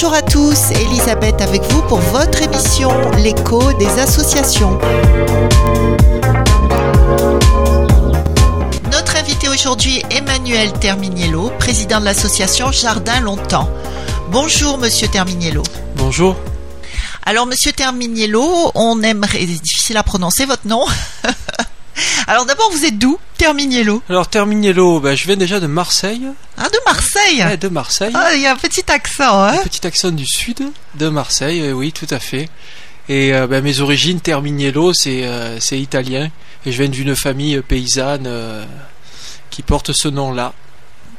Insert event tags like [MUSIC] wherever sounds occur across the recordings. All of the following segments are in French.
Bonjour à tous, Elisabeth avec vous pour votre émission L'écho des associations. Notre invité aujourd'hui Emmanuel Terminiello, président de l'association Jardin Longtemps. Bonjour Monsieur Terminiello. Bonjour. Alors Monsieur Terminiello, on aimerait, c'est difficile à prononcer votre nom. [LAUGHS] Alors d'abord, vous êtes d'où Terminiello? Alors Terminiello, ben, je viens déjà de Marseille. De Marseille Ouais, de Marseille. Ah, il y a un petit accent, hein Un petit accent du sud de Marseille, oui, tout à fait. Et euh, ben, mes origines, Terminiello, c'est euh, c'est italien. Et je viens d'une famille euh, paysanne euh, qui porte ce nom-là.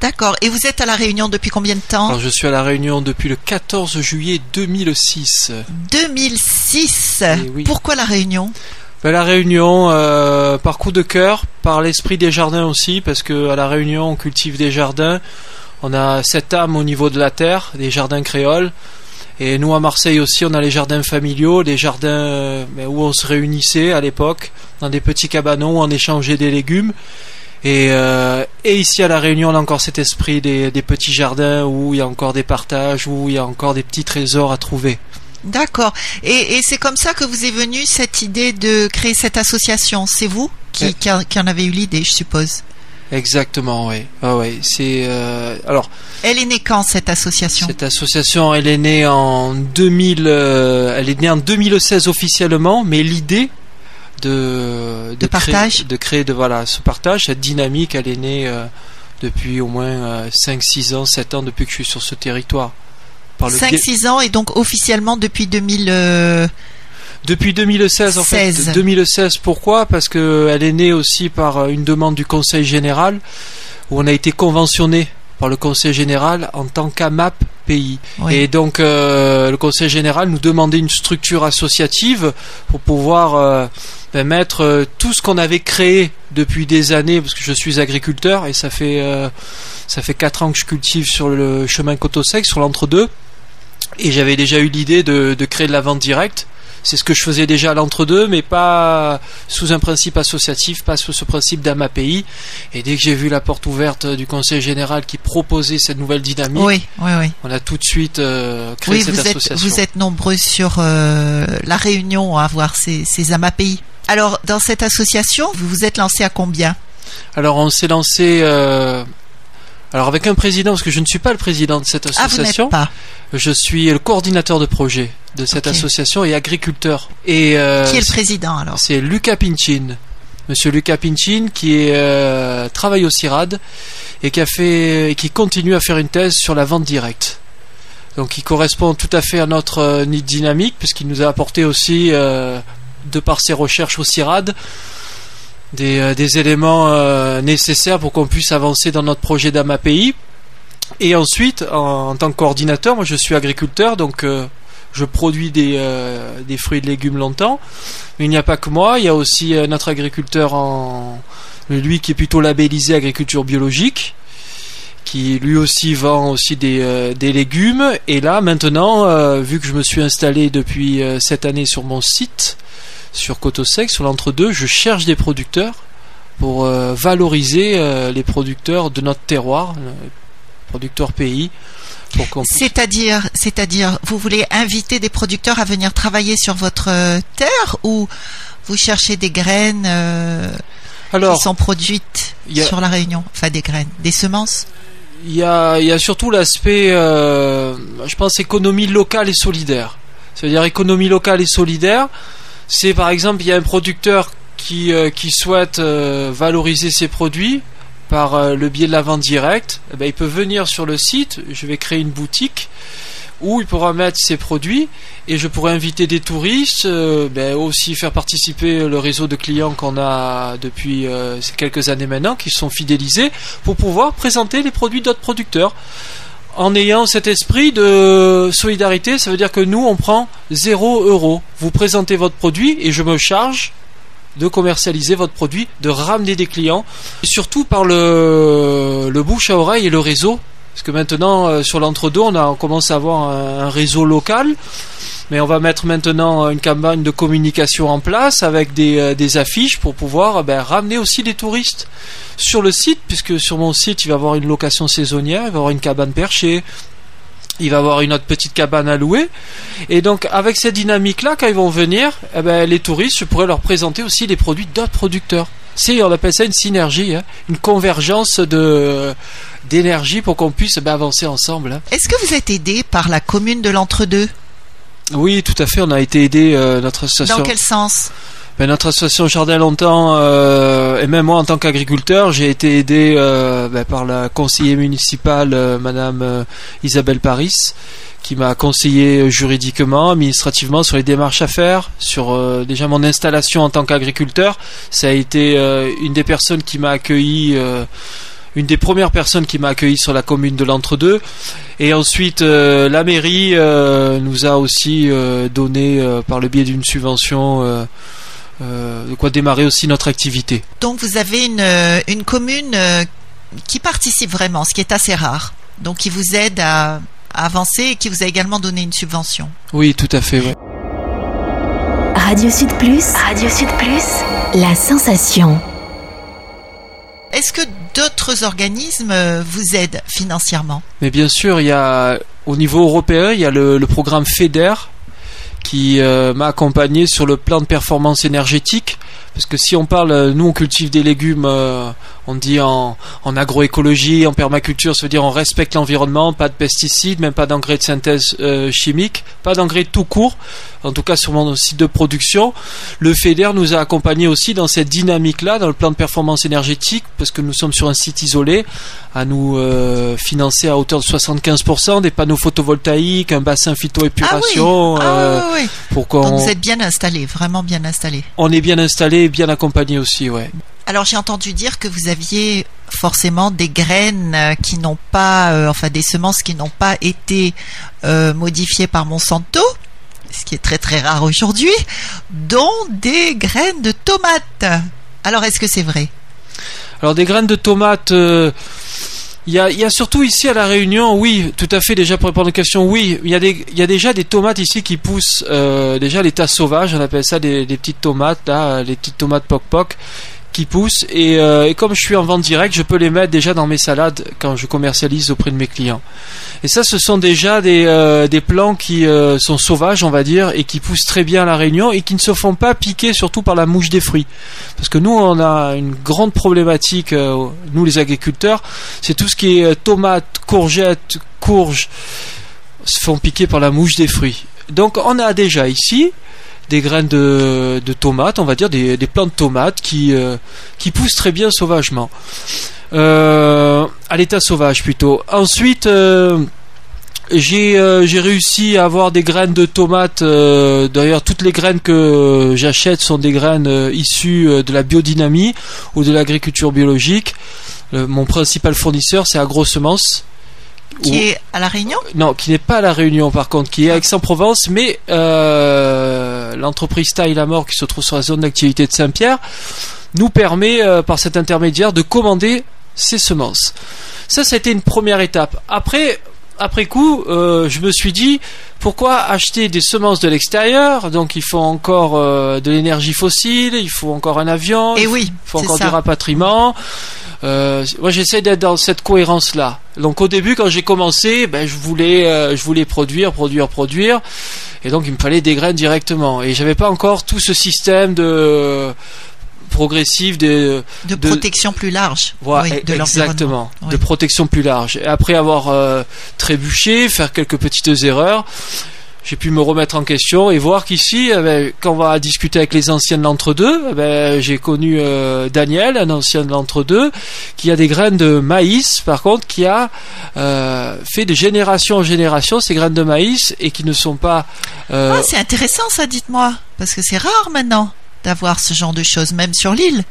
D'accord. Et vous êtes à La Réunion depuis combien de temps? Alors je suis à La Réunion depuis le 14 juillet 2006. 2006. Eh oui. Pourquoi La Réunion? Ben, la Réunion, euh, par coup de cœur, par l'esprit des jardins aussi, parce que à la Réunion on cultive des jardins. On a cette âme au niveau de la terre, des jardins créoles. Et nous à Marseille aussi, on a les jardins familiaux, les jardins euh, ben, où on se réunissait à l'époque, dans des petits cabanons où on échangeait des légumes. Et, euh, et ici à la Réunion, on a encore cet esprit des, des petits jardins où il y a encore des partages, où il y a encore des petits trésors à trouver. D'accord. Et, et c'est comme ça que vous est venue cette idée de créer cette association. C'est vous qui, qui en avez eu l'idée, je suppose. Exactement, oui. Ah ouais, c'est euh, alors Elle est née quand cette association? Cette association, elle est née en 2000, euh, elle est née en 2016 officiellement, mais l'idée de De créer- partage? de créer de voilà ce partage, cette dynamique, elle est née euh, depuis au moins euh, 5, 6 ans, 7 ans depuis que je suis sur ce territoire. Par le biais- 5-6 ans et donc officiellement depuis 2000. Euh, Depuis 2016 en 16. fait. 2016 pourquoi? Parce que elle est née aussi par euh, une demande du Conseil général où on a été conventionné par le Conseil général en tant qu'AMAP pays. oui. Et donc euh, le Conseil général nous demandait une structure associative pour pouvoir euh, ben, mettre euh, tout ce qu'on avait créé depuis des années, parce que je suis agriculteur et ça fait euh, ça fait quatre ans que je cultive sur le chemin Coteau-Sec, sur l'entre-deux, et j'avais déjà eu l'idée de, de créer de la vente directe. C'est ce que je faisais déjà à l'entre-deux, mais pas sous un principe associatif, pas sous ce principe d'AMAPI. Et dès que j'ai vu la porte ouverte du Conseil général qui proposait cette nouvelle dynamique, oui, oui, oui. on a tout de suite euh, créé Oui, cette vous êtes, association. vous êtes nombreux sur euh, la Réunion à avoir ces, ces AMAPI. Alors, dans cette association, vous vous êtes lancé à combien? Alors on s'est lancé euh, alors avec un président parce que je ne suis pas le président de cette Ah, vous association. pas. je suis le coordinateur de projet de cette association et agriculteur. Et euh, Qui est le président alors c'est Lucas Pinchin. Monsieur Lucas Pinchin qui est, euh, travaille au CIRAD et qui a fait et qui continue à faire une thèse sur la vente directe. Donc il correspond tout à fait à notre euh, dynamique puisqu'il nous a apporté aussi euh, de par ses recherches au CIRAD des, euh, des éléments euh, nécessaires pour qu'on puisse avancer dans notre projet d'AMAPI. Et ensuite, en, tant que coordinateur, moi je suis agriculteur, donc euh, je produis des, euh, des fruits et légumes longtemps. Mais il n'y a pas que moi, il y a aussi euh, notre agriculteur en lui qui est plutôt labellisé agriculture biologique qui lui aussi vend aussi des, euh, des légumes et là maintenant vu que je me suis installé depuis cette année sur mon site sur Coteau-Sec sur l'entre-deux je cherche des producteurs pour euh, valoriser euh, les producteurs de notre terroir euh, producteurs pays puisse- C'est-à-dire, c'est-à-dire, vous voulez inviter des producteurs à venir travailler sur votre terre ou vous cherchez des graines euh, alors qui sont produites a- sur la Réunion? Enfin, des graines, des semences? Il y a, il y a surtout l'aspect, euh, je pense, économie locale et solidaire. C'est-à-dire économie locale et solidaire, c'est par exemple, il y a un producteur qui, euh, souhaite euh, valoriser ses produits par euh, le biais de la vente directe. Eh ben, il peut venir sur le site, je vais créer une boutique où il pourra mettre ses produits et je pourrais inviter des touristes, ben, aussi faire participer le réseau de clients qu'on a depuis ces quelques années maintenant, qui sont fidélisés, pour pouvoir présenter les produits d'autres producteurs. En ayant cet esprit de solidarité, ça veut dire que nous, on prend 0 euro. Vous présentez votre produit et je me charge de commercialiser votre produit, de ramener des clients, et surtout par le, le bouche à oreille et le réseau. Parce que maintenant, euh, sur l'entre-deux, on, commence à avoir un, réseau local. Mais on va mettre maintenant une campagne de communication en place avec des, euh, affiches pour pouvoir euh, ben, ramener aussi des touristes sur le site, puisque sur mon site, il va y avoir une location saisonnière, il va y avoir une cabane perchée, il va avoir une autre petite cabane à louer. Et donc, avec cette dynamique-là, quand ils vont venir, eh ben, les touristes, je pourrais leur présenter aussi les produits d'autres producteurs. On appelle ça une synergie, hein, une convergence de d'énergie pour qu'on puisse ben, avancer ensemble. hein. Est-ce que vous êtes aidé par la commune de l'entre-deux? Oui, tout à fait. On a été aidé euh, notre association. Dans quel sens? Ben, notre association Jardin longtemps euh, et même moi en tant qu'agriculteur, j'ai été aidé euh, ben, par la conseillère municipale euh, Madame Isabelle Paris, qui m'a conseillé juridiquement, administrativement sur les démarches à faire, sur déjà mon installation en tant qu'agriculteur. Ça a été une des personnes qui m'a accueilli. Une des premières personnes qui m'a accueilli sur la commune de l'Entre-deux. Et ensuite, euh, la mairie euh, nous a aussi euh, donné, euh, par le biais d'une subvention, euh, euh, de quoi démarrer aussi notre activité. Donc vous avez une, une commune euh, qui participe vraiment, ce qui est assez rare. Donc qui vous aide à, à avancer et qui vous a également donné une subvention. Oui, tout à fait. ouais. Radio Sud Plus, Radio Sud Plus, la sensation. Est-ce que d'autres organismes euh, vous aident financièrement? Mais bien sûr, il y a au niveau européen, il y a le, programme FEDER qui euh, m'a accompagné sur le plan de performance énergétique. Parce que si on parle, euh, nous on cultive des légumes, on dit en, en agroécologie, en permaculture, ça veut dire on respecte l'environnement, pas de pesticides, même pas d'engrais de synthèse euh, chimique, pas d'engrais tout court, en tout cas sur mon site de production. Le FEDER nous a accompagnés aussi dans cette dynamique-là, dans le plan de performance énergétique, parce que nous sommes sur un site isolé, à nous euh, financer à hauteur de 75% des panneaux photovoltaïques, un bassin phytoépuration, Ah euh, oui, ah, oui, oui. pour Donc qu'on vous êtes bien installé, vraiment bien installé. on est bien installé et bien accompagné aussi, ouais. Alors j'ai entendu dire que vous aviez forcément des graines euh, qui n'ont pas, euh, enfin des semences qui n'ont pas été euh, modifiées par Monsanto, ce qui est très très rare aujourd'hui, dont des graines de tomates. Alors est-ce que c'est vrai? Alors des graines de tomates, il y, a, surtout ici à la Réunion, oui, tout à fait. Déjà pour répondre à la question, oui, il y a déjà des tomates ici qui poussent euh, déjà l'état sauvage. On appelle ça des, petites tomates, là, les petites tomates poc poc poussent. Et, euh, et comme je suis en vente directe, je peux les mettre déjà dans mes salades quand je commercialise auprès de mes clients. Et ça, ce sont déjà des, euh, des plants qui euh, sont sauvages, on va dire, et qui poussent très bien à la Réunion et qui ne se font pas piquer surtout par la mouche des fruits. Parce que nous, on a une grande problématique, nous les agriculteurs, c'est tout ce qui est tomates, courgettes, courges, se font piquer par la mouche des fruits. Donc on a déjà ici des graines de, de tomates, on va dire des, des plants de tomates qui, euh, qui poussent très bien sauvagement. Euh, à l'état sauvage plutôt. Ensuite, euh, j'ai j'ai réussi à avoir des graines de tomates. D'ailleurs, toutes les graines que j'achète sont des graines issues de la biodynamie ou de l'agriculture biologique. Mon principal fournisseur, c'est AgroSemences. Qui est à la Réunion? Non, qui n'est pas à la Réunion par contre, qui est à Aix-en-Provence, mais euh, l'entreprise Taille la Mort qui se trouve sur la zone d'activité de Saint-Pierre nous permet euh, par cet intermédiaire de commander ces semences. Ça, ça a été une première étape. Après, après coup, euh, je me suis dit pourquoi acheter des semences de l'extérieur? Donc il faut encore euh, de l'énergie fossile, il faut encore un avion, Et il Eh oui, faut encore ça. du rapatriement. Euh, moi, j'essaie d'être dans cette cohérence-là. Donc, au début, quand j'ai commencé, ben, je voulais, euh, je voulais produire, produire, produire, et donc il me fallait des graines directement. Et j'avais pas encore tout ce système de progressif de de, de- protection plus large voilà, oui, de exactement, de protection plus large. Et après avoir euh, trébuché, faire quelques petites erreurs, j'ai pu me remettre en question et voir qu'ici, eh ben, quand on va discuter avec les anciens de l'entre-deux, eh ben, j'ai connu euh, Daniel, un ancien de l'entre-deux, qui a des graines de maïs, par contre, qui a euh, fait de génération en génération ces graines de maïs et qui ne sont pas... euh, Ah, c'est intéressant ça, dites-moi, parce que c'est rare maintenant d'avoir ce genre de choses, même sur l'île.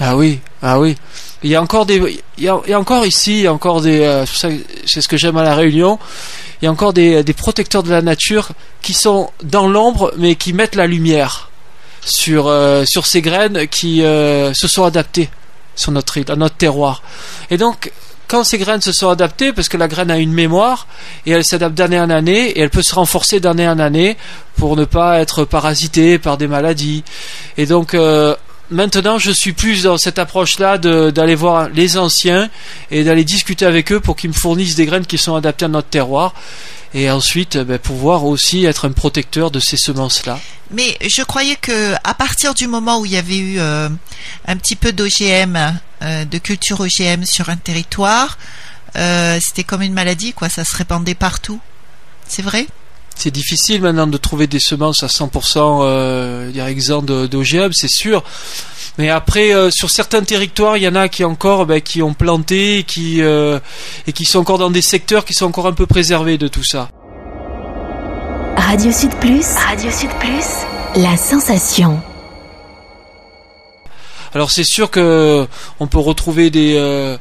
Ah oui, ah oui. Il y a encore des, il y a, encore ici, il y a encore des, euh, c'est ce que j'aime à la Réunion. Il y a encore des, protecteurs de la nature qui sont dans l'ombre, mais qui mettent la lumière sur euh, sur ces graines qui euh, se sont adaptées sur notre île, à notre terroir. Et donc, quand ces graines se sont adaptées, parce que la graine a une mémoire et elle s'adapte d'année en année et elle peut se renforcer d'année en année pour ne pas être parasitée par des maladies. Et donc, maintenant, je suis plus dans cette approche-là d'aller voir les anciens et d'aller discuter avec eux pour qu'ils me fournissent des graines qui sont adaptées à notre terroir. Et ensuite, ben, pouvoir aussi être un protecteur de ces semences-là. Mais je croyais que à partir du moment où il y avait eu euh, un petit peu d'OGM, euh, de culture OGM sur un territoire, euh, c'était comme une maladie, quoi. Ça se répandait partout. C'est vrai? C'est difficile maintenant de trouver des semences à 100% euh, exemptes d'OGM, c'est sûr. Mais après, euh, sur certains territoires, il y en a qui encore, ben, qui ont planté, et qui euh, et qui sont encore dans des secteurs qui sont encore un peu préservés de tout ça. Radio Sud Plus. Radio Sud Plus. La sensation. Alors c'est sûr que on peut retrouver des euh,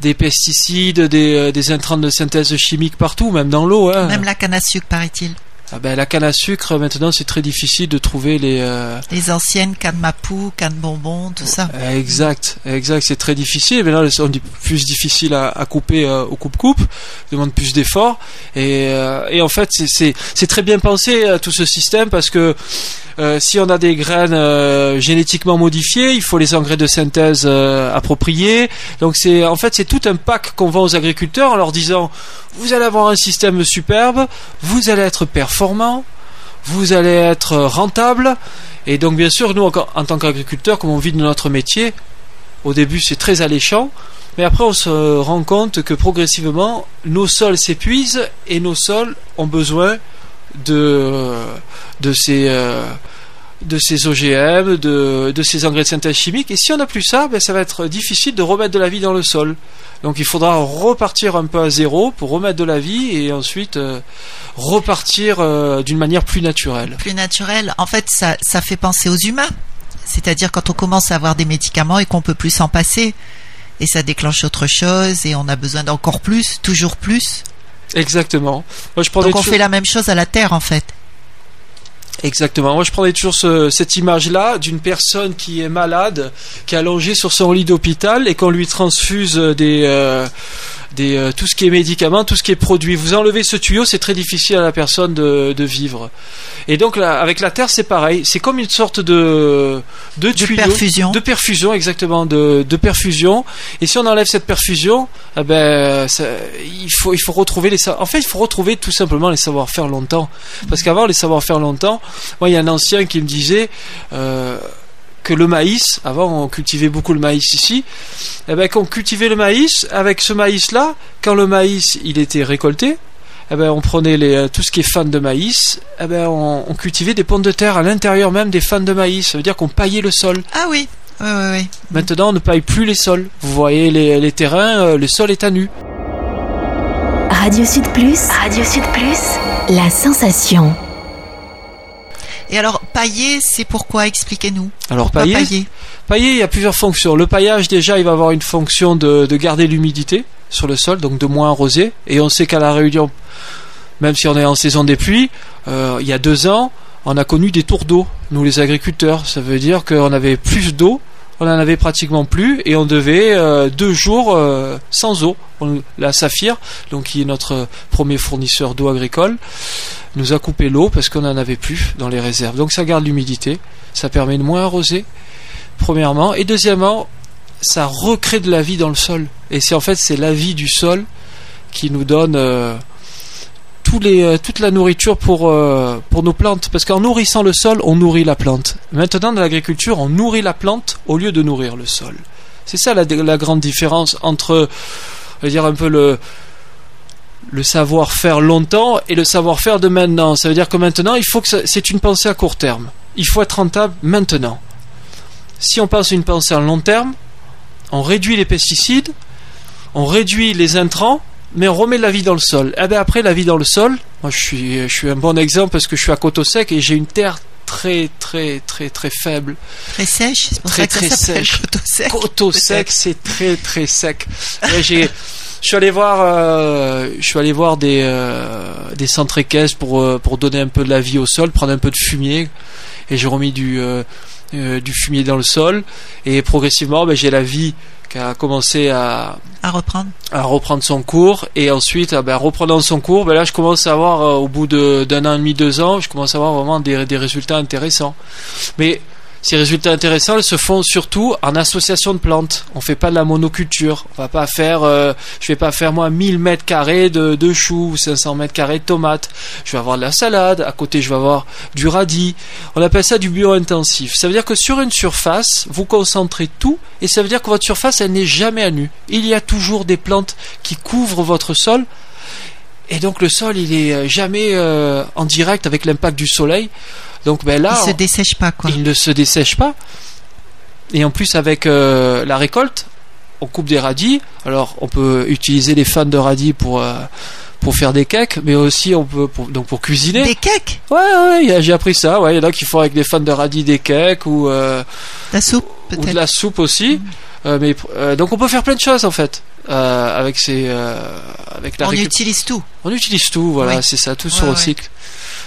des pesticides, des, euh, des intrants de synthèse chimique partout, même dans l'eau. Hein. Même la canne à sucre, paraît-il. Ah ben, la canne à sucre, maintenant, c'est très difficile de trouver les. euh, Les anciennes cannes Mapou, cannes bonbons, tout ça. Exact, exact, c'est très difficile. Mais là, elles sont di- plus difficiles à, à couper euh, au coupe-coupe, demande plus d'efforts. Et, euh, et en fait, c'est- très bien pensé euh, tout ce système parce que euh, si on a des graines euh, génétiquement modifiées, il faut les engrais de synthèse euh, appropriés. Donc c'est en fait c'est tout un pack qu'on vend aux agriculteurs en leur disant vous allez avoir un système superbe, vous allez être vous allez être rentable. Et donc bien sûr, nous en, en tant qu'agriculteurs, comme on vit de notre métier, au début c'est très alléchant, mais après on se rend compte que progressivement nos sols s'épuisent et nos sols ont besoin de de ces euh, de ces OGM, de, de ces engrais de synthèse chimique. Et si on n'a plus ça, ben, ça va être difficile de remettre de la vie dans le sol. Donc il faudra repartir un peu à zéro pour remettre de la vie et ensuite euh, repartir euh, d'une manière plus naturelle. Plus naturel. En fait, ça, ça fait penser aux humains. C'est-à-dire quand on commence à avoir des médicaments et qu'on peut plus s'en passer. Et ça déclenche autre chose et on a besoin d'encore plus, toujours plus. Exactement. Moi, je Donc on fait la même chose à la Terre en fait. Exactement. Moi, je prenais toujours ce- cette image-là d'une personne qui est malade, qui est allongée sur son lit d'hôpital et qu'on lui transfuse des, euh, des, euh, tout ce qui est médicaments, tout ce qui est produit. Vous enlevez ce tuyau, c'est très difficile à la personne de, de vivre. Et donc, là, avec la terre, c'est pareil. C'est comme une sorte de, de, De tuyau. perfusion. De perfusion, exactement, de, de perfusion. Et si on enlève cette perfusion, eh ben, ça- il faut, il faut retrouver les, en fait, il faut retrouver tout simplement les savoir-faire longtemps. Parce qu'avant, les savoir-faire longtemps, moi, il y a un ancien qui me disait, euh, que le maïs, avant on cultivait beaucoup le maïs ici, et ben qu'on cultivait le maïs, avec ce maïs-là, quand le maïs il était récolté, eh ben on prenait les, euh, tout ce qui est fan de maïs, eh ben on, on cultivait des pommes de terre à l'intérieur même des fans de maïs. Ça veut dire qu'on paillait le sol. Ah oui, oui, oui, oui. Maintenant, on ne paille plus les sols. Vous voyez les, les terrains, euh, le sol est à nu. Radio Sud Plus. Radio Sud Plus. La sensation. Et alors, pailler, c'est pourquoi Expliquez-nous. Alors Pourquoi pailler, pailler? Pailler, il y a plusieurs fonctions. Le paillage, déjà, il va avoir une fonction de, de garder l'humidité sur le sol, donc de moins arroser. Et on sait qu'à la Réunion, même si on est en saison des pluies, euh, il y a deux ans, on a connu des tours d'eau, nous les agriculteurs. Ça veut dire qu'on avait plus d'eau, on en avait pratiquement plus, et on devait euh, deux jours euh, sans eau. La Saphir, qui est notre premier fournisseur d'eau agricole, nous a coupé l'eau parce qu'on n'en avait plus dans les réserves. Donc ça garde l'humidité, ça permet de moins arroser, premièrement, et deuxièmement, ça recrée de la vie dans le sol. Et c'est en fait c'est la vie du sol qui nous donne euh, euh, toute la nourriture pour, euh, pour nos plantes. Parce qu'en nourrissant le sol, on nourrit la plante. Maintenant, dans l'agriculture, on nourrit la plante au lieu de nourrir le sol. C'est ça la, grande différence entre, dire un peu le, le savoir-faire longtemps et le savoir-faire de maintenant. Ça veut dire que maintenant, il faut que c'est une pensée à court terme. Il faut être rentable maintenant. Si on pense une pensée à long terme, on réduit les pesticides, on réduit les intrants, mais on remet de la vie dans le sol. Et bien après, la vie dans le sol, moi je suis, je suis un bon exemple parce que je suis à Coteau Sec et j'ai une terre très très très très faible. Très sèche, c'est pour Très, ça que très ça sèche. coteau sec. Coteau peut-être. Sec, c'est très très sec. J'ai, je suis allé voir, euh, je suis allé voir des euh, des centres équestres pour euh, pour donner un peu de la vie au sol, prendre un peu de fumier et j'ai remis du euh, euh, du fumier dans le sol et progressivement, ben, j'ai la vie qui a commencé à À reprendre. à reprendre son cours et ensuite ah ben, reprenant son cours ben là je commence à avoir euh, au bout d'un an et demi deux ans je commence à avoir vraiment des, des résultats intéressants mais ces résultats intéressants ils se font surtout en association de plantes. On fait pas de la monoculture. On va pas faire, euh, je vais pas faire moi 1000 mètres carrés de, de choux ou 500 mètres carrés de tomates. Je vais avoir de la salade. À côté, je vais avoir du radis. On appelle ça du bio-intensif. Ça veut dire que sur une surface, vous concentrez tout et ça veut dire que votre surface, elle n'est jamais à nu. Il y a toujours des plantes qui couvrent votre sol. Et donc le sol, il est euh, jamais euh, en direct avec l'impact du soleil. Donc ben là, Il se dessèche pas, quoi. il ne se dessèche pas. Et en plus, avec euh, la récolte, on coupe des radis. Alors, on peut utiliser les fans de radis pour euh, pour faire des cakes, mais aussi on peut pour, donc pour cuisiner. Des cakes, Ouais, j'ai appris ça. Ouais, il y en a qui font avec des fans de radis des cakes ou la soupe, ou de la soupe aussi. Mais donc on peut faire plein de choses en fait euh, avec ces euh, avec la On récup- utilise tout. on utilise tout, voilà, Oui. c'est ça, tout se Ouais, ouais. recycle.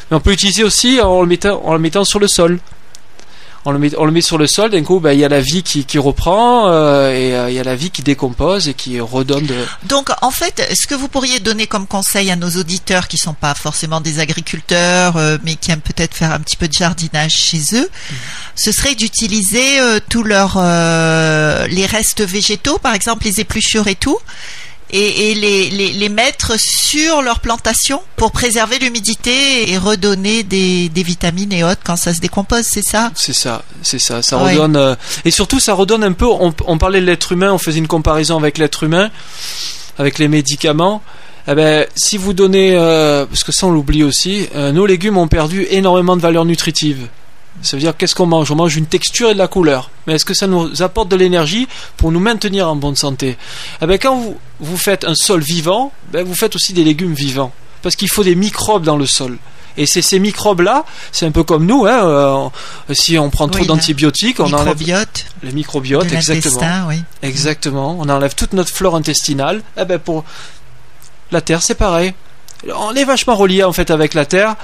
Mais on peut l'utiliser aussi en le mettant, en le mettant sur le sol. On le met, on le met sur le sol, d'un coup, bah, il y a la vie qui, qui reprend euh, et euh, il y a la vie qui décompose et qui redonne de. Donc, en fait, ce que vous pourriez donner comme conseil à nos auditeurs qui sont pas forcément des agriculteurs, euh, mais qui aiment peut-être faire un petit peu de jardinage chez eux, ce serait d'utiliser tous leurs euh, les restes végétaux, par exemple les épluchures et tout, et, et les, les, les mettre sur leur plantation pour préserver l'humidité et redonner des, des vitamines et autres quand ça se décompose, c'est ça? C'est ça, c'est ça. Ça Ouais. redonne euh, et surtout ça redonne un peu. On, on parlait de l'être humain, on faisait une comparaison avec l'être humain, avec les médicaments. Eh ben, si vous donnez, euh, parce que ça on l'oublie aussi, euh, nos légumes ont perdu énormément de valeur nutritive. Ça veut dire qu'est-ce qu'on mange? On mange une texture et de la couleur. Mais est-ce que ça nous apporte de l'énergie pour nous maintenir en bonne santé? Eh ben, quand vous, vous faites un sol vivant, ben, vous faites aussi des légumes vivants. Parce qu'il faut des microbes dans le sol. Et c'est ces microbes-là, c'est un peu comme nous, hein, euh, si on prend trop Oui, d'antibiotiques, on enlève Microbiote, les microbiotes, de exactement. oui. Exactement. On enlève toute notre flore intestinale. Eh ben pour la Terre, c'est pareil. On est vachement relié en fait avec la Terre,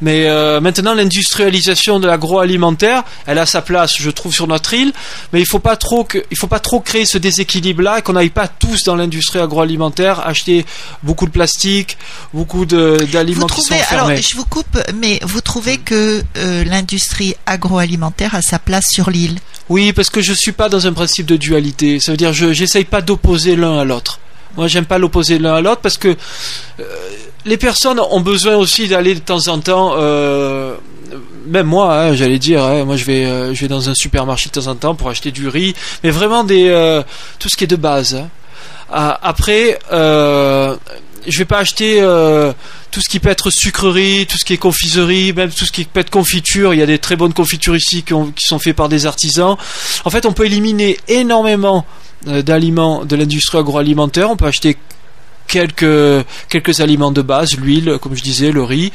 mais euh, maintenant l'industrialisation de l'agroalimentaire, elle a sa place, je trouve, sur notre île. Mais il faut pas trop que, il faut pas trop créer ce déséquilibre-là et qu'on n'aille pas tous dans l'industrie agroalimentaire acheter beaucoup de plastique, beaucoup d'aliments qui sont alors je vous coupe, mais vous trouvez que euh, l'industrie agroalimentaire a sa place sur l'île? Oui, parce que je suis pas dans un principe de dualité. Ça veut dire je j'essaye pas d'opposer l'un à l'autre. Moi, j'aime pas l'opposer l'un à l'autre parce que euh, les personnes ont besoin aussi d'aller de temps en temps. euh, même moi, hein, j'allais dire, hein, moi je vais, euh, je vais dans un supermarché de temps en temps pour acheter du riz, mais vraiment des euh, tout ce qui est de base. hein. Ah, après, euh, je vais pas acheter tout ce qui peut être sucrerie, tout ce qui est confiserie, même tout ce qui peut être confiture. Il y a des très bonnes confitures ici qui, qui sont faites par des artisans. En fait, on peut éliminer énormément d'aliments de l'industrie agroalimentaire. On peut acheter quelques quelques aliments de base, l'huile, comme je disais, le riz.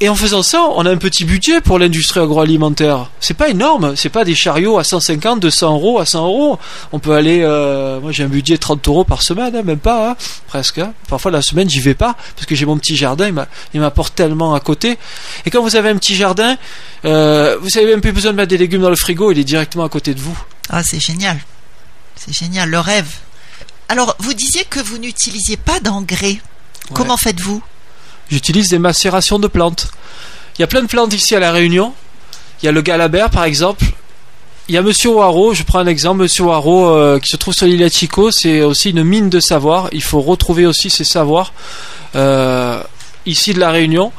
Et en faisant ça, on a un petit budget pour l'industrie agroalimentaire. C'est pas énorme, c'est pas des chariots à 150, 200 euros, à 100 euros. On peut aller, euh, moi j'ai un budget de 30 euros par semaine, hein, même pas, hein, presque. hein. Parfois la semaine j'y vais pas parce que j'ai mon petit jardin, il m'a- il m'apporte tellement à côté. Et quand vous avez un petit jardin, euh, vous avez même plus besoin de mettre des légumes dans le frigo, il est directement à côté de vous. Ah, c'est génial. C'est génial, le rêve. Alors, vous disiez que vous n'utilisiez pas d'engrais. Comment faites-vous? J'utilise des macérations de plantes. Il y a plein de plantes ici à La Réunion. Il y a le galabert par exemple. Il y a Monsieur Waro, je prends un exemple, Monsieur Waro euh, qui se trouve sur l'île Chico, c'est aussi une mine de savoir. Il faut retrouver aussi ces savoirs euh, ici de La Réunion.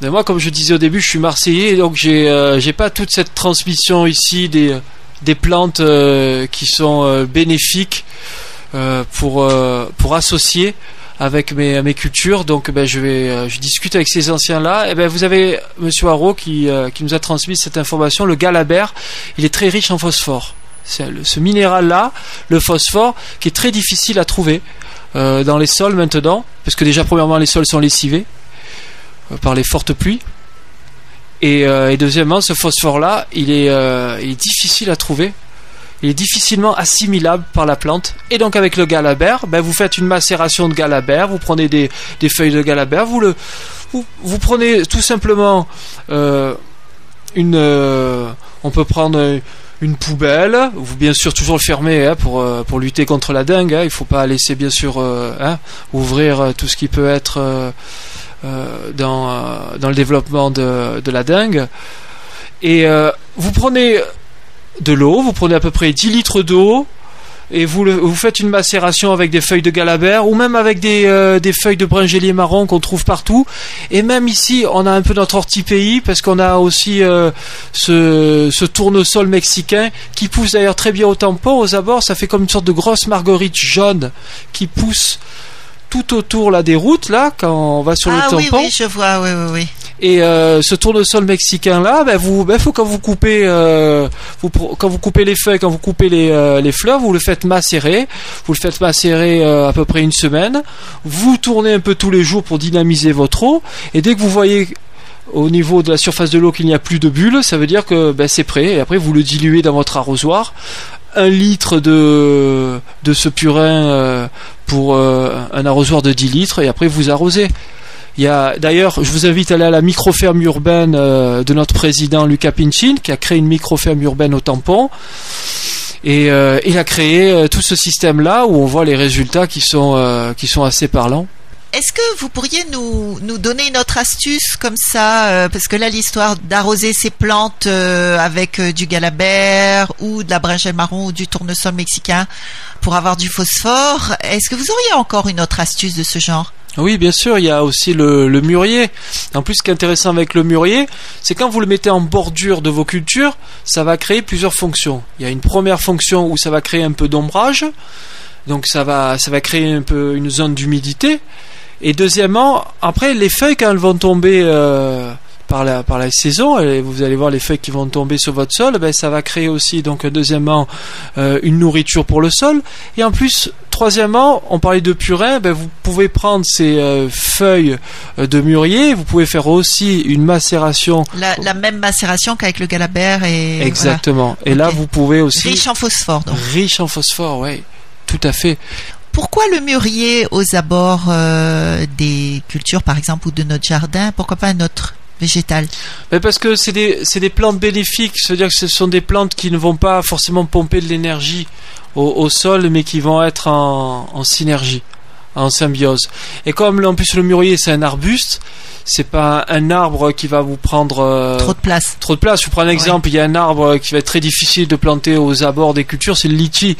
Mais moi, comme je disais au début, je suis marseillais, donc j'ai euh, j'ai pas toute cette transmission ici des des plantes qui sont bénéfiques pour euh, pour associer avec mes, mes cultures. Donc, ben, je vais, euh, je discute avec ces anciens-là. Et ben, vous avez Monsieur Haro qui, euh, qui nous a transmis cette information. Le galabert, il est très riche en phosphore. Le- ce minéral-là, le phosphore, qui est très difficile à trouver euh, dans les sols maintenant, parce que déjà premièrement les sols sont lessivés euh, par les fortes pluies. Et, euh, deuxièmement, ce phosphore-là, il euh, il est difficile à trouver. Il est difficilement assimilable par la plante. Et donc avec le galabert, ben, vous faites une macération de galabert, vous prenez des, des feuilles de galabert, vous, le, vous, vous prenez tout simplement euh, une... euh, on peut prendre une poubelle, vous bien sûr toujours le fermer hein, pour, euh, pour lutter contre la dengue. hein. il faut pas laisser bien sûr euh, hein, ouvrir euh, tout ce qui peut être dans, dans le développement de, de la dengue. Et vous prenez de l'eau, vous prenez à peu près 10 litres d'eau, et vous, vous faites une macération avec des feuilles de galabert ou même avec des, euh, des feuilles de bringélier marron qu'on trouve partout. Et même ici, on a un peu notre orti-pays parce qu'on a aussi euh, ce, ce tournesol mexicain qui pousse d'ailleurs très bien au tampon, aux abords. Ça fait comme une sorte de grosse marguerite jaune qui pousse tout autour là des routes là quand on va sur ah le oui, tampon. oui, je vois, oui, oui, oui. Et euh, ce tournesol mexicain là, ben vous, ben faut quand vous coupez, euh, vous, quand vous coupez les feuilles, quand vous coupez les, euh, les fleurs, vous le faites macérer. Vous le faites macérer à peu près une semaine. Vous tournez un peu tous les jours pour dynamiser votre eau. Et dès que vous voyez au niveau de la surface de l'eau qu'il n'y a plus de bulles, ça veut dire que ben, c'est prêt. Et après vous le diluez dans votre arrosoir. Un litre de, de ce purin pour euh, un arrosoir de 10 litres et après vous arrosez. Il y a d'ailleurs, je vous invite à aller à la microferme urbaine euh, de notre président Lucas Pinchin, qui a créé une microferme urbaine au tampon. Et euh, il a créé tout ce système-là où on voit les résultats qui sont assez parlants. Est-ce que vous pourriez nous, nous donner une autre astuce comme ça euh, Parce que là, l'histoire d'arroser ces plantes euh, avec euh, du galabert ou de la bringelle marron ou du tournesol mexicain pour avoir du phosphore, est-ce que vous auriez encore une autre astuce de ce genre? Oui, bien sûr, il y a aussi le, le mûrier. En plus, ce qui est intéressant avec le mûrier, c'est quand vous le mettez en bordure de vos cultures, ça va créer plusieurs fonctions. Il y a une première fonction où ça va créer un peu d'ombrage, donc ça va, ça va créer un peu une zone d'humidité. Et deuxièmement, après, les feuilles, quand elles vont tomber euh, par, la, par la saison, et vous allez voir les feuilles qui vont tomber sur votre sol, ben, ça va créer aussi, donc, deuxièmement, euh, une nourriture pour le sol. Et en plus, troisièmement, on parlait de purin, ben, vous pouvez prendre ces euh, feuilles de mûrier, vous pouvez faire aussi une macération. la, la même macération qu'avec le galabert et Exactement. Et là, vous pouvez aussi... riche en phosphore. Donc. riche en phosphore, oui. Tout à fait. Pourquoi le mûrier aux abords euh, des cultures, par exemple, ou de notre jardin? Pourquoi pas un autre végétal? Parce que c'est des, des plantes bénéfiques, c'est-à-dire que ce sont des plantes qui ne vont pas forcément pomper de l'énergie au, sol, mais qui vont être en synergie, en symbiose. Et comme en plus le mûrier c'est un arbuste, c'est pas un arbre qui va vous prendre euh, Trop de place. trop de place. Je vous prends un exemple, il y a un arbre qui va être très difficile de planter aux abords des cultures, c'est le litchi.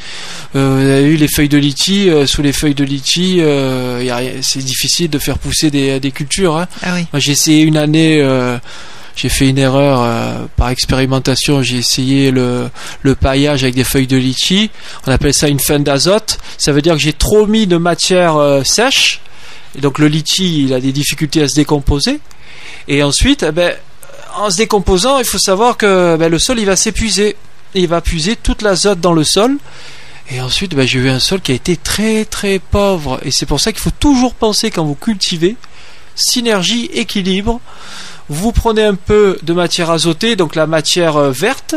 Euh, vous avez vu les feuilles de litchi, euh, sous les feuilles de litchi, c'est difficile de faire pousser des, des cultures. Hein. Ah oui. Moi, j'ai essayé une année, j'ai fait une erreur euh, par expérimentation. J'ai essayé le, paillage avec des feuilles de litchi. On appelle ça une fin d'azote. Ça veut dire que j'ai trop mis de matière euh, sèche. Et donc le litchi, il a des difficultés à se décomposer. Et ensuite, eh ben, en se décomposant, il faut savoir que ben, le sol, il va s'épuiser. Il va puiser toute l'azote dans le sol. Et ensuite, ben, j'ai eu un sol qui a été très très pauvre. Et c'est pour ça qu'il faut toujours penser quand vous cultivez synergie, équilibre. Vous prenez un peu de matière azotée, donc la matière euh, verte,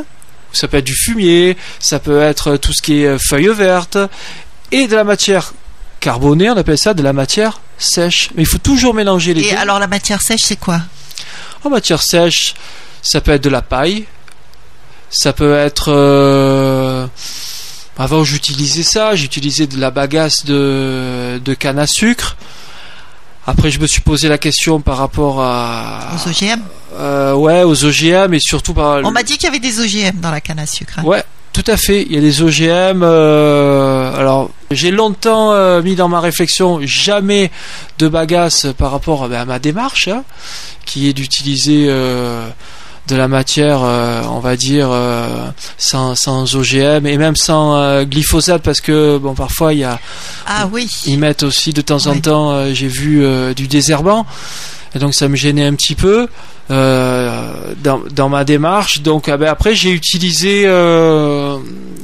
ça peut être du fumier, ça peut être tout ce qui est euh, feuilles vertes, et de la matière carbonée, on appelle ça de la matière sèche. Mais il faut toujours mélanger les Et deux. alors la matière sèche, c'est quoi? En matière sèche, ça peut être de la paille, ça peut être... euh, Avant j'utilisais ça, j'utilisais de la bagasse de, de canne à sucre. Après je me suis posé la question par rapport à... Aux OGM Euh, ouais, aux OGM et surtout par... On m'a dit qu'il y avait des OGM dans la canne à sucre. hein. Ouais, tout à fait. Il y a des OGM. euh, alors, j'ai longtemps euh, mis dans ma réflexion jamais de bagasse par rapport ben, à ma démarche, hein, qui est d'utiliser euh, de la matière, euh, on va dire, euh, sans, sans OGM et même sans euh, glyphosate parce que bon, parfois il y a Ah oui. ils mettent aussi de temps en temps, j'ai vu du désherbant. Et donc ça me gênait un petit peu euh, dans, dans ma démarche. Donc ah ben, après j'ai utilisé, euh,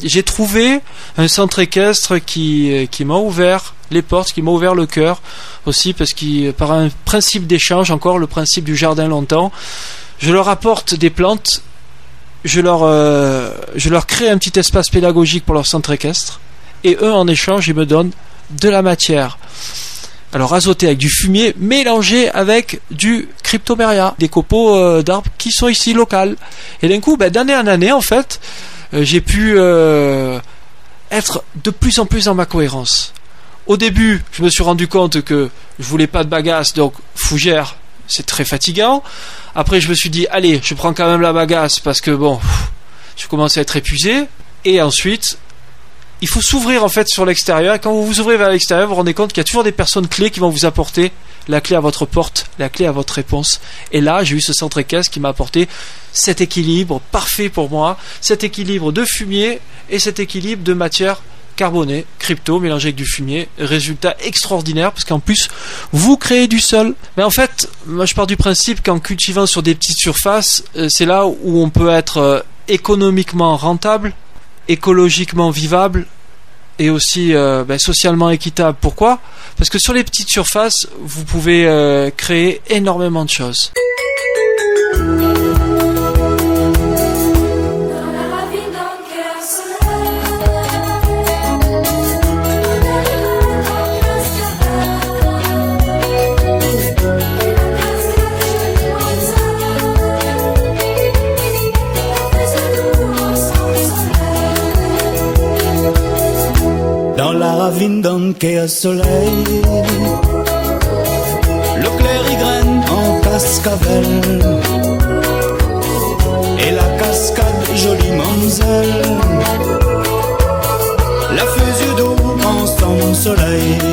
j'ai trouvé un centre équestre qui, qui m'a ouvert les portes, qui m'a ouvert le cœur aussi parce qu'il par un principe d'échange, encore le principe du jardin longtemps, je leur apporte des plantes, je leur, euh, je leur crée un petit espace pédagogique pour leur centre équestre et eux en échange ils me donnent de la matière. Alors azotée avec du fumier mélangé avec du cryptomeria, des copeaux euh, d'arbres qui sont ici locales. Et d'un coup, ben, d'année en année, en fait, euh, j'ai pu être de plus en plus dans ma cohérence. Au début, je me suis rendu compte que je voulais pas de bagasse, donc fougère, c'est très fatigant. Après, je me suis dit, allez, je prends quand même la bagasse parce que bon, je commence à être épuisé. Et ensuite, il faut s'ouvrir en fait sur l'extérieur. Quand vous vous ouvrez vers l'extérieur, vous vous rendez compte qu'il y a toujours des personnes clés qui vont vous apporter la clé à votre porte, la clé à votre réponse. Et là, j'ai eu ce centre équestre qui m'a apporté cet équilibre parfait pour moi, cet équilibre de fumier et cet équilibre de matière carbonée, crypto, mélangé avec du fumier. Résultat extraordinaire parce qu'en plus, vous créez du sol. Mais en fait, moi je pars du principe qu'en cultivant sur des petites surfaces, euh, c'est là où on peut être euh, économiquement rentable, écologiquement vivable et aussi euh, ben, socialement équitable. Pourquoi? Parce que sur les petites surfaces, vous pouvez créer énormément de choses. D'un quai à soleil, le clair y graine en cascavelle, et la cascade jolie mamzelle, la fusée d'eau en son soleil.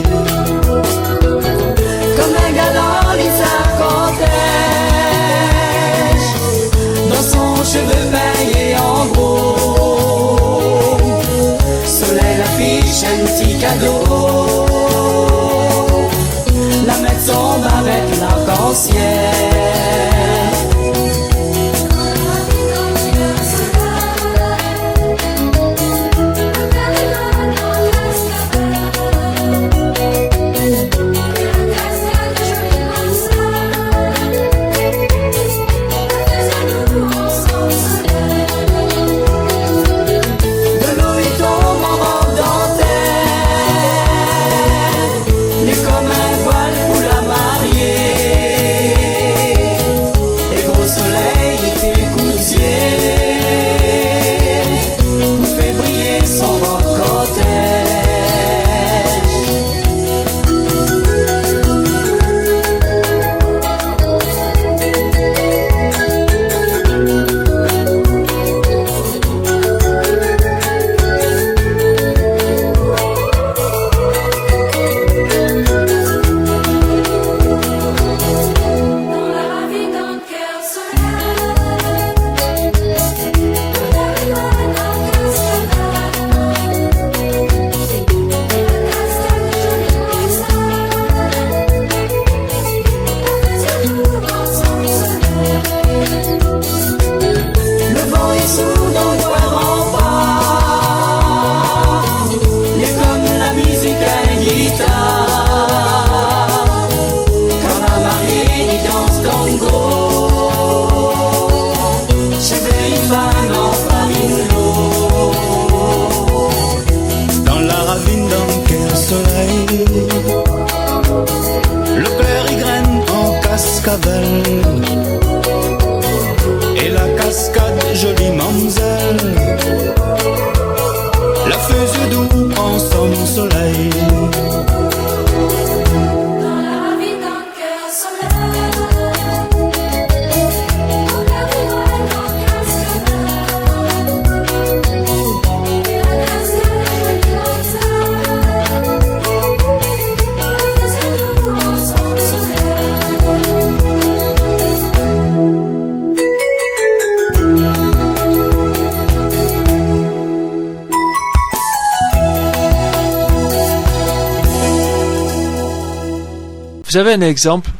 Vous avez un exemple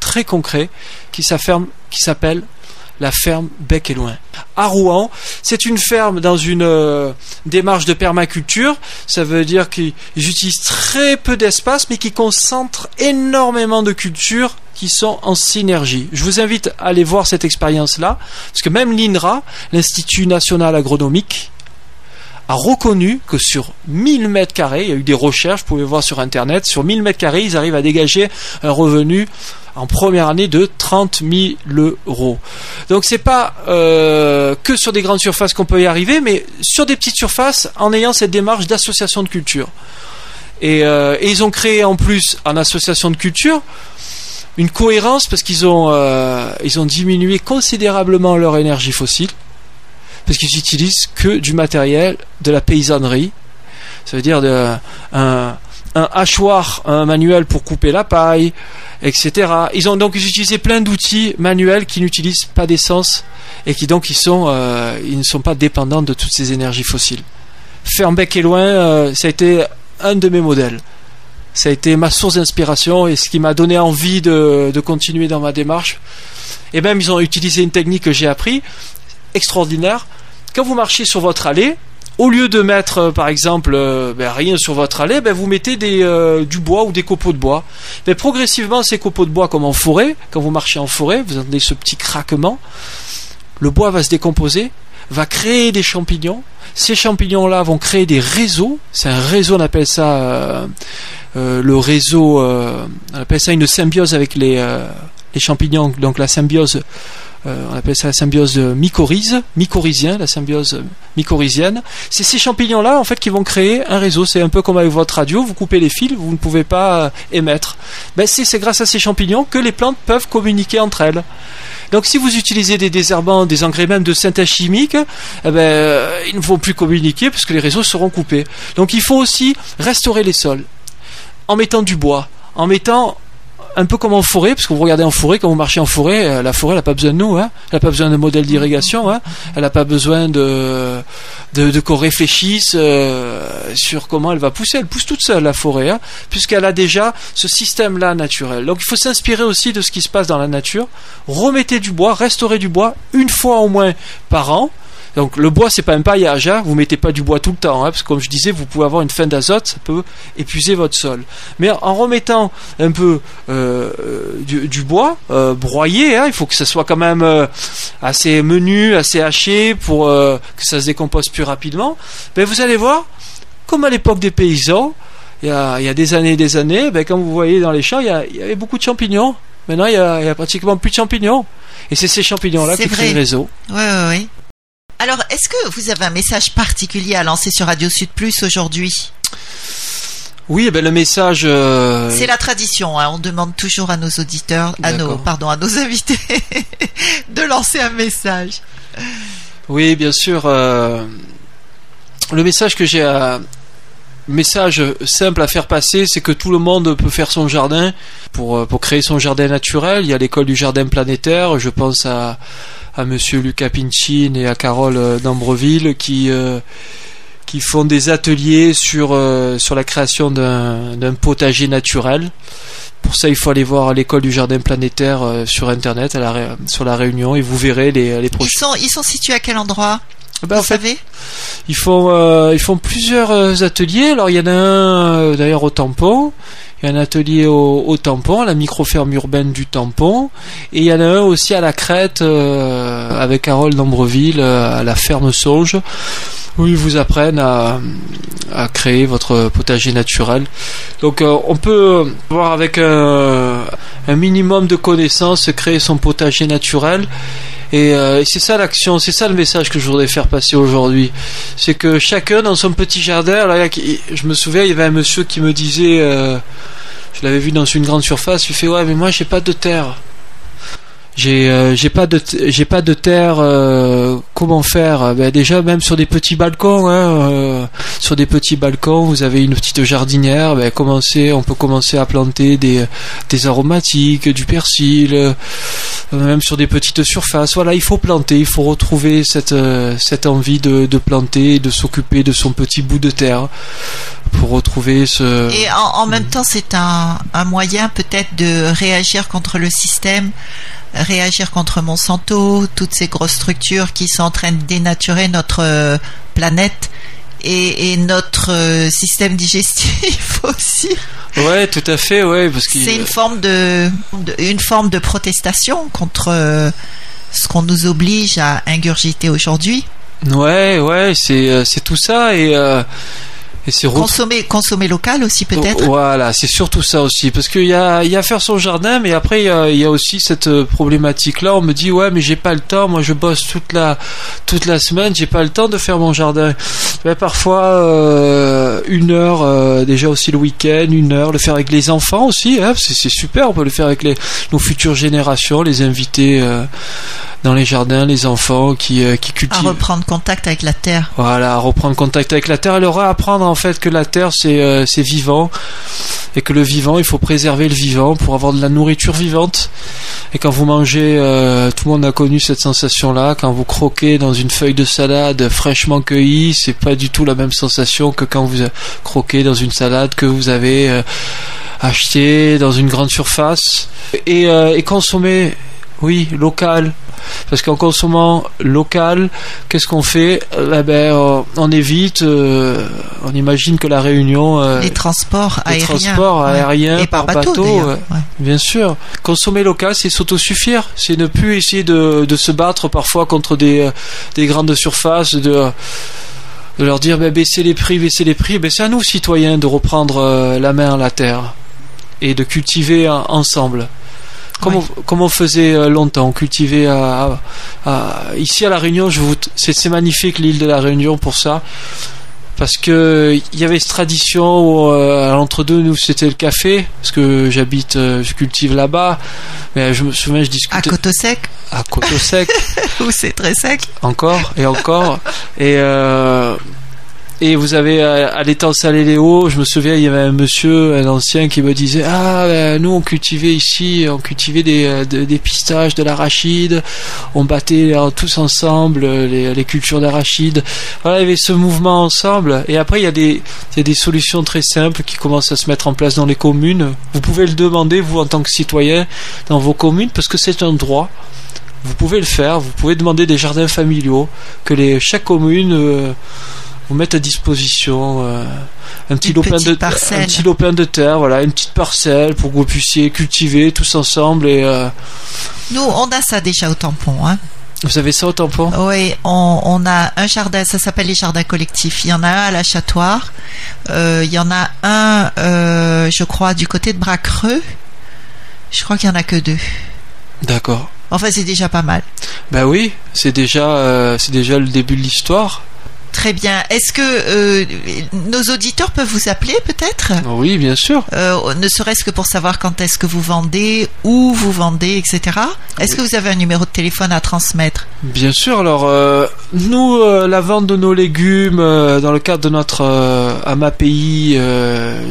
très concret qui s'appelle la ferme Bec et Loin. À Rouen, c'est une ferme dans une euh, démarche de permaculture. Ça veut dire qu'ils utilisent très peu d'espace, mais qui concentrent énormément de cultures qui sont en synergie. Je vous invite à aller voir cette expérience-là, parce que même l'INRA, l'Institut national agronomique, a reconnu que sur 1000 mètres carrés, il y a eu des recherches, vous pouvez voir sur internet, sur 1000 mètres carrés, ils arrivent à dégager un revenu en première année de 30 000 euros. Donc c'est pas euh, que sur des grandes surfaces qu'on peut y arriver, mais sur des petites surfaces en ayant cette démarche d'association de culture. Et, euh, et ils ont créé en plus en association de culture une cohérence parce qu'ils ont, euh, ils ont diminué considérablement leur énergie fossile parce qu'ils utilisent que du matériel de la paysannerie. Ça veut dire un, hachoir un manuel pour couper la paille, etc. Ils ont donc utilisé plein d'outils manuels qui n'utilisent pas d'essence et qui donc ils euh, ne sont pas dépendants de toutes ces énergies fossiles. Fermbeck et loin, euh, ça a été un de mes modèles. Ça a été ma source d'inspiration et ce qui m'a donné envie de, de, continuer dans ma démarche. Et même ils ont utilisé une technique que j'ai appris extraordinaire. Quand vous marchez sur votre allée, au lieu de mettre euh, par exemple euh, ben, rien sur votre allée, ben, vous mettez euh, du bois ou des copeaux de bois. Mais progressivement, ces copeaux de bois, comme en forêt, quand vous marchez en forêt, vous entendez ce petit craquement, le bois va se décomposer, va créer des champignons. Ces champignons-là vont créer des réseaux. C'est un réseau, on appelle ça le réseau, on appelle ça une symbiose avec les, champignons. Donc la symbiose on appelle ça la symbiose mycorhize, mycorhizien, la symbiose mycorhizienne. C'est ces champignons-là, en fait, qui vont créer un réseau. C'est un peu comme avec votre radio, vous coupez les fils, vous ne pouvez pas euh, émettre. Ben, c'est grâce à ces champignons que les plantes peuvent communiquer entre elles. Donc si vous utilisez des désherbants, des engrais même de synthèse chimique, eh ben, euh, ils ne vont plus communiquer puisque les réseaux seront coupés. Donc il faut aussi restaurer les sols en mettant du bois, en mettant un peu comme en forêt, parce que vous regardez en forêt, quand vous marchez en forêt, euh, la forêt, n'a pas besoin de nous, hein. elle n'a pas besoin de modèle d'irrigation, hein. elle n'a pas besoin de, de, qu'on réfléchisse euh, sur comment elle va pousser. Elle pousse toute seule, la forêt, hein, puisqu'elle a déjà ce système-là naturel. Donc il faut s'inspirer aussi de ce qui se passe dans la nature. Remettez du bois, restaurez du bois une fois au moins par an. Donc le bois c'est pas un paillage, hein. vous mettez pas du bois tout le temps, hein, parce que comme je disais, vous pouvez avoir une fin d'azote, ça peut épuiser votre sol. Mais en remettant un peu euh, du, bois euh, broyé, hein, il faut que ça soit quand même euh, assez menu, assez haché pour que ça se décompose plus rapidement. Ben vous allez voir, comme à l'époque des paysans, il y, a, des années et des années, ben, comme vous voyez dans les champs, il y, avait beaucoup de champignons. Maintenant, il y a, pratiquement plus de champignons. Et c'est ces champignons-là qui créent le réseau. Oui, oui, oui. Alors, est-ce que vous avez un message particulier à lancer sur Radio Sud Plus aujourd'hui? Oui, eh ben le message. Euh, C'est la tradition. Hein. On demande toujours à nos auditeurs, à nos, pardon, à nos invités, [LAUGHS] de lancer un message. Oui, bien sûr. Euh, le message que j'ai à, message simple à faire passer, c'est que tout le monde peut faire son jardin pour, euh, pour créer son jardin naturel. Il y a l'école du jardin planétaire. Je pense à, à Monsieur Lucas Pinchin et à Carole euh, d'Ambreville qui euh, qui font des ateliers sur euh, sur la création d'un potager naturel. Pour ça, il faut aller voir l'école du jardin planétaire sur internet, à la, sur la Réunion, et vous verrez les les projets. Ils sont ils sont situés à quel endroit? Ben, vous savez ils font ils font plusieurs ateliers. Alors il y en a un d'ailleurs au tampon. Il y a un atelier au, tampon, la micro-ferme urbaine du tampon. Et il y en a un aussi à la crête euh, avec Harold d'Ambreville, euh, à la ferme Sauge, où ils vous apprennent à, créer votre potager naturel. Donc euh, on peut voir avec un minimum de connaissances créer son potager naturel. Et, c'est ça l'action, c'est ça le message que je voudrais faire passer aujourd'hui. C'est que chacun dans son petit jardin, je me souviens, il y avait un monsieur qui me disait, je l'avais vu dans une grande surface, il fait ouais mais moi j'ai pas de terre. J'ai euh, pas de j'ai pas de terre euh, comment faire? Ben déjà même sur des petits balcons hein, euh, sur des petits balcons vous avez une petite jardinière ben commencer on peut commencer à planter des des aromatiques du persil même sur des petites surfaces voilà il faut planter il faut retrouver cette cette envie de de planter de s'occuper de son petit bout de terre pour retrouver ce. Et en, même temps, c'est un, un moyen peut-être de réagir contre le système, réagir contre Monsanto, toutes ces grosses structures qui sont en train de dénaturer notre euh, planète et, et notre euh, système digestif [LAUGHS] aussi. Ouais, tout à fait, ouais, parce que c'est une forme de, une forme de protestation contre euh, ce qu'on nous oblige à ingurgiter aujourd'hui. Ouais, ouais, c'est c'est tout ça et consommer, consommer local aussi peut-être. Voilà, c'est surtout ça aussi, parce qu'il y a, y a faire son jardin, mais après il y a, aussi cette euh, problématique-là. On me dit ouais, mais j'ai pas le temps. Moi, je bosse toute la toute la semaine, j'ai pas le temps de faire mon jardin. Ben, parfois euh, une heure euh, déjà aussi le week-end, une heure le faire avec les enfants aussi. Hein, c'est c'est super, on peut le faire avec les, nos futures générations, les invités euh, dans les jardins, les enfants qui euh, qui À cultivent. reprendre contact avec la terre. Voilà, reprendre contact avec la terre et leur apprendre en fait que la terre c'est euh, c'est vivant et que le vivant il faut préserver le vivant pour avoir de la nourriture vivante. Et quand vous mangez, euh, tout le monde a connu cette sensation là, quand vous croquez dans une feuille de salade fraîchement cueillie, c'est pas du tout la même sensation que quand vous croquez dans une salade que vous avez achetée dans une grande surface et, et consommer, oui, local. Parce qu'en consommant local, qu'est-ce qu'on fait Eh ben, euh, on évite, euh, on imagine que la Réunion, euh, les transports les aériens. transports aériens par, par bateau, ouais. Bien sûr, consommer local, c'est s'autosuffire, c'est ne plus essayer de, de se battre parfois contre des, euh, des grandes surfaces, de, de leur dire ben, baissez les prix, baissez les prix. Ben, c'est à nous, citoyens, de reprendre euh, la main à la terre et de cultiver en- ensemble. Comme, Ouais. on, comme on faisait euh, longtemps, cultiver à, à- à- ici à la Réunion, je vous, c'est, magnifique l'île de la Réunion pour ça, parce que il y avait cette tradition où euh, à l'entre-deux nous c'était le café, parce que j'habite, euh, je cultive là-bas, mais je me souviens je À discutais Coteau Sec, à Coteau Sec. [LAUGHS] Où c'est très sec. encore et encore. Et euh, et vous avez euh, à l'étang Salé-Léo, je me souviens, il y avait un monsieur, un ancien, qui me disait Ah, ben, nous on cultivait ici, on cultivait des, euh, de- des pistaches, de l'arachide, on battait tous ensemble euh, les, cultures d'arachide. Voilà, il y avait ce mouvement ensemble. Et après, il y, a des, solutions très simples qui commencent à se mettre en place dans les communes. Vous pouvez le demander, vous, en tant que citoyen, dans vos communes, parce que c'est un droit. Vous pouvez le faire, vous pouvez demander des jardins familiaux, que chaque commune vous mette à disposition euh, un petit lopin de parcelle. un petit lopin de terre, voilà, une petite parcelle pour que vous puissiez cultiver tous ensemble et euh, Nous, on a ça déjà au tampon. Hein. vous avez ça au tampon? Oui, on, on a un jardin, ça s'appelle les jardins collectifs. Il y en a un à la Chatoire. Euh, il y en a un, euh, je crois, du côté de Bracreux. Je crois qu'il y en a que deux. D'accord. Enfin, c'est déjà pas mal. Bah oui, c'est déjà euh, c'est déjà le début de l'histoire. Très bien. Est-ce que euh, nos auditeurs peuvent vous appeler peut-être? Oui, bien sûr. Euh, ne serait-ce que pour savoir quand est-ce que vous vendez, où vous vendez, etc. Est-ce que vous avez un numéro de téléphone à transmettre? Bien sûr, alors euh, nous, la vente de nos légumes dans le cadre de notre AMAPI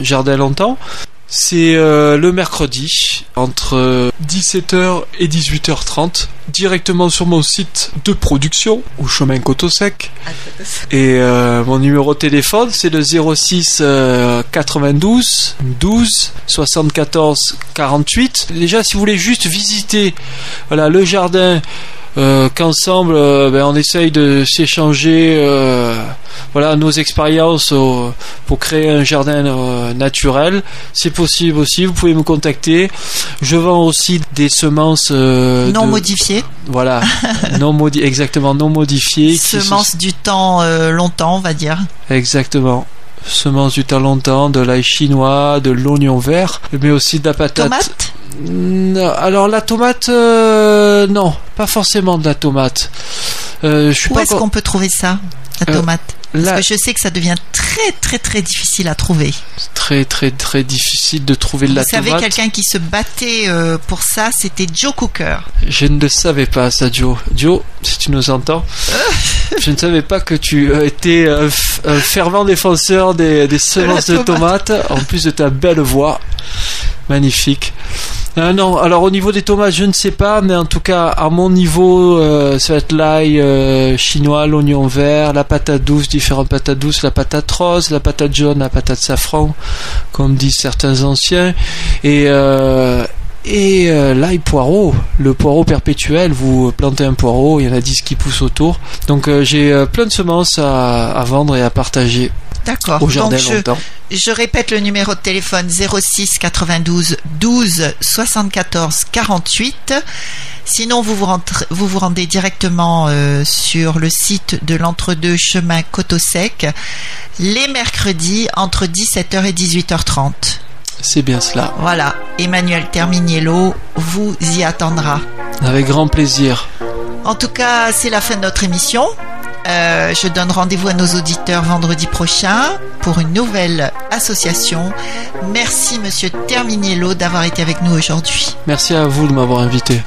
Jardin Longtemps, c'est euh, le mercredi entre euh, 17h et 18h30 directement sur mon site de production au chemin Coteau Sec. [LAUGHS] Et euh, mon numéro de téléphone c'est le 06 euh, 92 12 74 48 déjà si vous voulez juste visiter voilà le jardin euh, qu'ensemble euh, ben, on essaye de s'échanger euh, voilà nos expériences pour créer un jardin euh, naturel. C'est possible aussi vous pouvez me contacter. Je vends aussi des semences euh, Non de- modifié, voilà. [LAUGHS] Non modi exactement non modifiées qui se- semence du temps euh, longtemps, on va dire. exactement semences du longtemps de l'ail chinois de l'oignon vert mais aussi de la patate. Tomate? Non, alors la tomate, euh, non, pas forcément de la tomate. Euh, je suis Où est-ce qu'on peut trouver ça, la Euh, tomate Parce que je sais que ça devient très très très difficile à trouver. très très très difficile de trouver de Vous la savez, tomate. quelqu'un qui se battait euh, pour ça, c'était Joe Cooker. Je ne le savais pas, ça, Joe. Joe, si tu nous entends, je ne savais pas que tu euh, étais un, fervent défenseur des, des semences de tomate. tomates, en plus de ta belle voix. Magnifique. Euh, non, alors au niveau des tomates, je ne sais pas, mais en tout cas, à mon niveau, euh, ça va être l'ail euh, chinois, l'oignon vert, la patate douce, différentes patates douces, la patate rose, la patate jaune, la patate safran, comme disent certains anciens, et euh, euh, l'ail poireau, le poireau perpétuel, vous plantez un poireau, il y en a 10 qui poussent autour. Donc euh, j'ai plein de semences à vendre et à partager D'accord. longtemps. je répète le numéro de téléphone 06 92 12 74 48. Sinon, vous vous, rentrez- vous, vous rendez directement euh, sur le site de l'entre-deux chemin Coteau Sec les mercredis entre 17h et 18h30. C'est bien cela. Voilà, Emmanuel Terminiello vous y attendra. Avec grand plaisir. En tout cas, c'est la fin de notre émission. Euh, je donne rendez-vous à nos auditeurs vendredi prochain pour une nouvelle association. Merci Monsieur Terminiello d'avoir été avec nous aujourd'hui. Merci à vous de m'avoir invité.